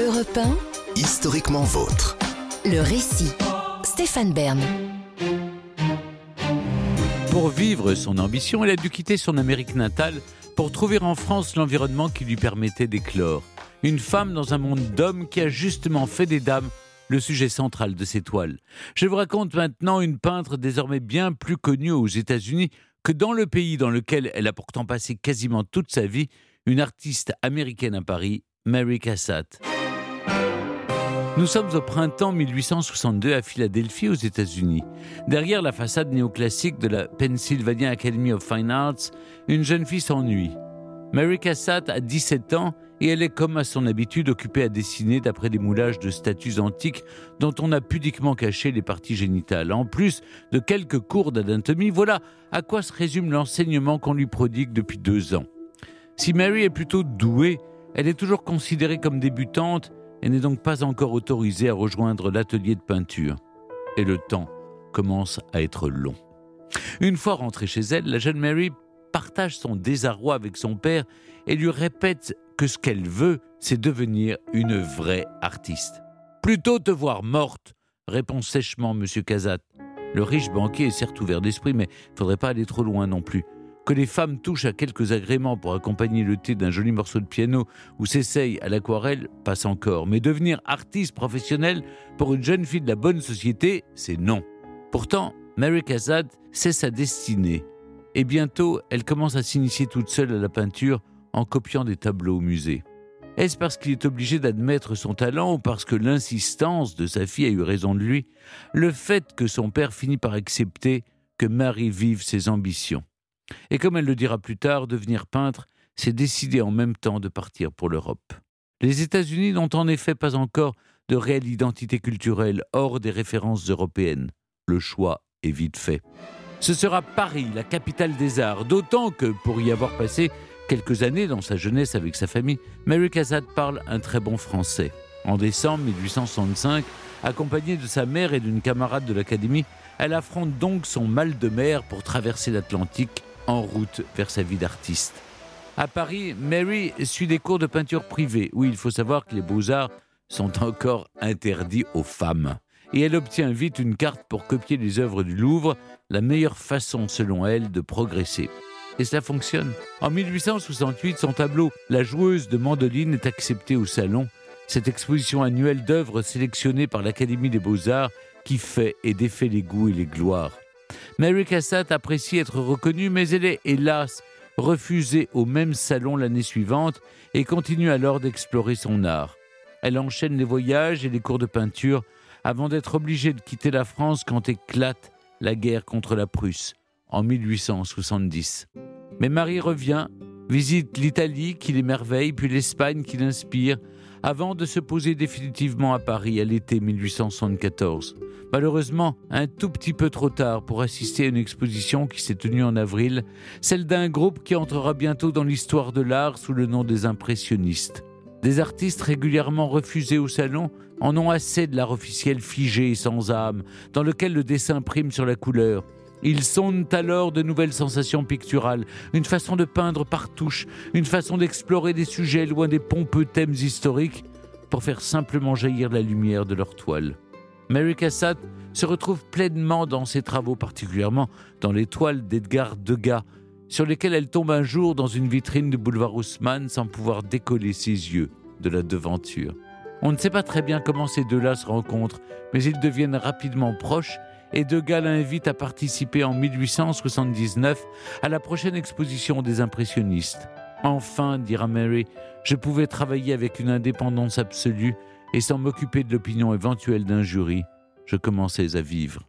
Europe 1, Historiquement vôtre. le récit. Stéphane Bern. Pour vivre son ambition, elle a dû quitter son Amérique natale pour trouver en France l'environnement qui lui permettait d'éclore. Une femme dans un monde d'hommes qui a justement fait des dames le sujet central de ses toiles. Je vous raconte maintenant une peintre désormais bien plus connue aux États-Unis que dans le pays dans lequel elle a pourtant passé quasiment toute sa vie, une artiste américaine à Paris, Mary Cassatt. Nous sommes au printemps 1862 à Philadelphie, aux États-Unis. Derrière la façade néoclassique de la Pennsylvania Academy of Fine Arts, une jeune fille s'ennuie. Mary Cassatt a 17 ans et elle est comme à son habitude occupée à dessiner d'après des moulages de statues antiques dont on a pudiquement caché les parties génitales. En plus de quelques cours d'anatomie, voilà à quoi se résume l'enseignement qu'on lui prodigue depuis deux ans. Si Mary est plutôt douée, elle est toujours considérée comme débutante et n'est donc pas encore autorisée à rejoindre l'atelier de peinture. Et le temps commence à être long. Une fois rentrée chez elle, la jeune Mary partage son désarroi avec son père et lui répète que ce qu'elle veut, c'est devenir une vraie artiste. Plutôt te voir morte, répond sèchement M. Casat. Le riche banquier est certes ouvert d'esprit, mais faudrait pas aller trop loin non plus. Que les femmes touchent à quelques agréments pour accompagner le thé d'un joli morceau de piano ou s'essayent à l'aquarelle, passe encore. Mais devenir artiste professionnelle pour une jeune fille de la bonne société, c'est non. Pourtant, Mary Cassatt sait sa destinée. Et bientôt, elle commence à s'initier toute seule à la peinture en copiant des tableaux au musée. Est-ce parce qu'il est obligé d'admettre son talent ou parce que l'insistance de sa fille a eu raison de lui? Le fait que son père finit par accepter que Marie vive ses ambitions. Et comme elle le dira plus tard, devenir peintre, c'est décider en même temps de partir pour l'Europe. Les États-Unis n'ont en effet pas encore de réelle identité culturelle hors des références européennes. Le choix est vite fait. Ce sera Paris, la capitale des arts, d'autant que, pour y avoir passé quelques années dans sa jeunesse avec sa famille, Mary Cassatt parle un très bon français. En décembre 1865, accompagnée de sa mère et d'une camarade de l'académie, elle affronte donc son mal de mer pour traverser l'Atlantique en route vers sa vie d'artiste. À Paris, Mary suit des cours de peinture privés. Oui, il faut savoir que les beaux-arts sont encore interdits aux femmes. Et elle obtient vite une carte pour copier les œuvres du Louvre, la meilleure façon, selon elle, de progresser. Et cela fonctionne. En 1868, son tableau La joueuse de mandoline est accepté au Salon, cette exposition annuelle d'œuvres sélectionnées par l'Académie des beaux-arts qui fait et défait les goûts et les gloires. Mary Cassatt apprécie être reconnue, mais elle est, hélas, refusée au même salon l'année suivante et continue alors d'explorer son art. Elle enchaîne les voyages et les cours de peinture avant d'être obligée de quitter la France quand éclate la guerre contre la Prusse en 1870. Mais Marie revient, visite l'Italie qui l'émerveille, puis l'Espagne qui l'inspire, avant de se poser définitivement à Paris à l'été 1874. Malheureusement, un tout petit peu trop tard pour assister à une exposition qui s'est tenue en avril, celle d'un groupe qui entrera bientôt dans l'histoire de l'art sous le nom des impressionnistes. Des artistes régulièrement refusés au salon en ont assez de l'art officiel figé et sans âme, dans lequel le dessin prime sur la couleur. Ils sondent alors de nouvelles sensations picturales, une façon de peindre par touche, une façon d'explorer des sujets loin des pompeux thèmes historiques pour faire simplement jaillir la lumière de leur toile. Mary Cassatt se retrouve pleinement dans ses travaux, particulièrement dans les toiles d'Edgar Degas, sur lesquelles elle tombe un jour dans une vitrine du boulevard Haussmann sans pouvoir décoller ses yeux de la devanture. On ne sait pas très bien comment ces deux-là se rencontrent, mais ils deviennent rapidement proches et Degas l'invite à participer en 1879 à la prochaine exposition des impressionnistes. Enfin, dira Mary, je pouvais travailler avec une indépendance absolue et sans m'occuper de l'opinion éventuelle d'un jury. Je commençais à vivre.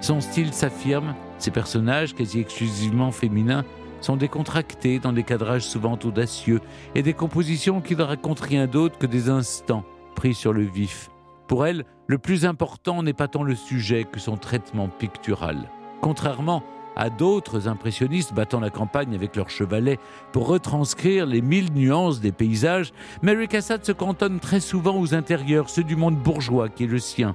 Son style s'affirme, ses personnages, quasi exclusivement féminins, sont décontractés dans des cadrages souvent audacieux et des compositions qui ne racontent rien d'autre que des instants pris sur le vif. Pour elle, le plus important n'est pas tant le sujet que son traitement pictural. Contrairement à d'autres impressionnistes battant la campagne avec leurs chevalets pour retranscrire les mille nuances des paysages, Mary Cassatt se cantonne très souvent aux intérieurs, ceux du monde bourgeois qui est le sien.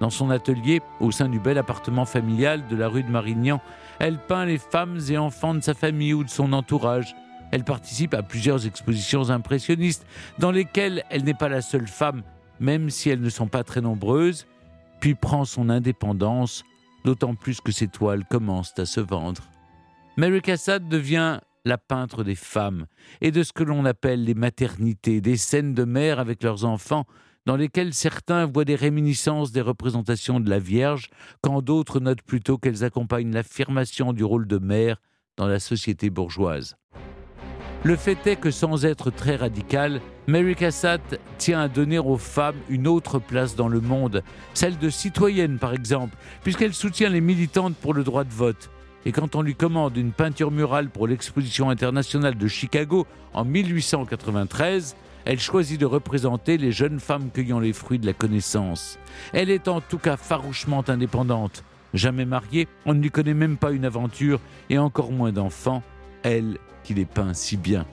Dans son atelier, au sein du bel appartement familial de la rue de Marignan, elle peint les femmes et enfants de sa famille ou de son entourage, Elle participe à plusieurs expositions impressionnistes dans lesquelles elle n'est pas la seule femme, même si elles ne sont pas très nombreuses, puis prend son indépendance, d'autant plus que ses toiles commencent à se vendre. Mary Cassatt devient la peintre des femmes et de ce que l'on appelle les maternités, des scènes de mères avec leurs enfants dans lesquelles certains voient des réminiscences des représentations de la Vierge, quand d'autres notent plutôt qu'elles accompagnent l'affirmation du rôle de mère dans la société bourgeoise. Le fait est que sans être très radical, Mary Cassatt tient à donner aux femmes une autre place dans le monde, celle de citoyenne par exemple, puisqu'elle soutient les militantes pour le droit de vote. Et quand on lui commande une peinture murale pour l'exposition internationale de Chicago en 1893, elle choisit de représenter les jeunes femmes cueillant les fruits de la connaissance. Elle est en tout cas farouchement indépendante. Jamais mariée, on ne lui connaît même pas une aventure et encore moins d'enfants. Elle qui les peint si bien.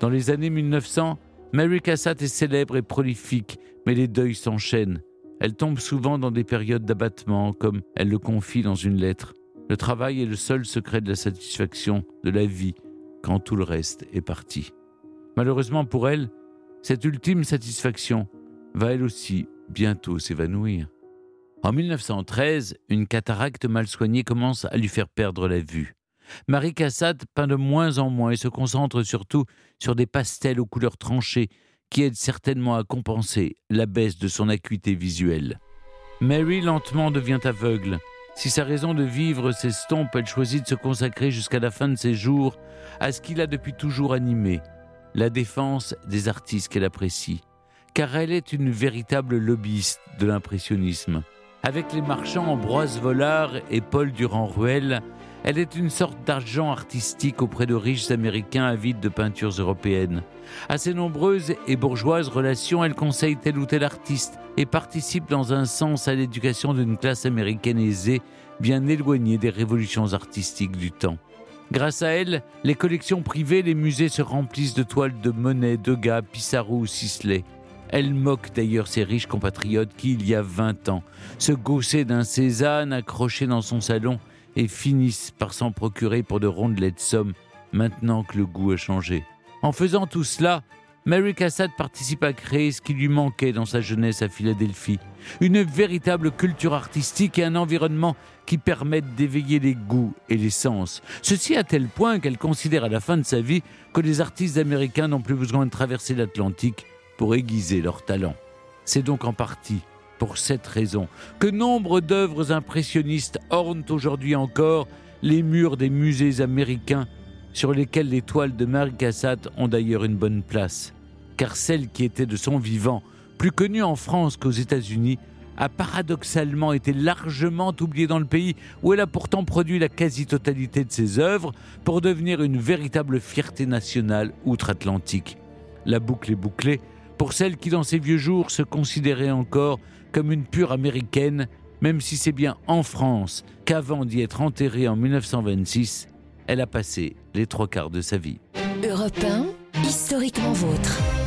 Dans les années 1900, Mary Cassatt est célèbre et prolifique, mais les deuils s'enchaînent. Elle tombe souvent dans des périodes d'abattement, comme elle le confie dans une lettre. Le travail est le seul secret de la satisfaction, de la vie, quand tout le reste est parti. Malheureusement pour elle, cette ultime satisfaction va elle aussi bientôt s'évanouir. En 1913, une cataracte mal soignée commence à lui faire perdre la vue. Marie Cassatt peint de moins en moins et se concentre surtout sur des pastels aux couleurs tranchées qui aident certainement à compenser la baisse de son acuité visuelle. Mary lentement devient aveugle. Si sa raison de vivre s'estompe, elle choisit de se consacrer jusqu'à la fin de ses jours à ce qui l'a depuis toujours animé, la défense des artistes qu'elle apprécie, car elle est une véritable lobbyiste de l'impressionnisme. Avec les marchands Ambroise Vollard et Paul Durand-Ruel, elle est une sorte d'argent artistique auprès de riches Américains avides de peintures européennes. À ses nombreuses et bourgeoises relations, elle conseille tel ou tel artiste et participe dans un sens à l'éducation d'une classe américaine aisée, bien éloignée des révolutions artistiques du temps. Grâce à elle, les collections privées, les musées se remplissent de toiles de Monet, Degas, Pissarro ou Sisley. Elle moque d'ailleurs ses riches compatriotes qui, il y a 20 ans, se gaussaient d'un Cézanne accroché dans son salon et finissent par s'en procurer pour de rondelets sommes maintenant que le goût a changé. En faisant tout cela, Mary Cassatt participe à créer ce qui lui manquait dans sa jeunesse à Philadelphie, une véritable culture artistique et un environnement qui permettent d'éveiller les goûts et les sens. Ceci à tel point qu'elle considère à la fin de sa vie que les artistes américains n'ont plus besoin de traverser l'Atlantique pour aiguiser leur talent. C'est donc en partie pour cette raison que nombre d'œuvres impressionnistes ornent aujourd'hui encore les murs des musées américains sur lesquels les toiles de Mary Cassatt ont d'ailleurs une bonne place. Car celle qui était de son vivant, plus connue en France qu'aux États-Unis, a paradoxalement été largement oubliée dans le pays où elle a pourtant produit la quasi-totalité de ses œuvres pour devenir une véritable fierté nationale outre-Atlantique. La boucle est bouclée pour celle qui dans ses vieux jours se considérait encore comme une pure américaine, même si c'est bien en France qu'avant d'y être enterrée en 1926, elle a passé les trois quarts de sa vie. Europe historiquement vôtre.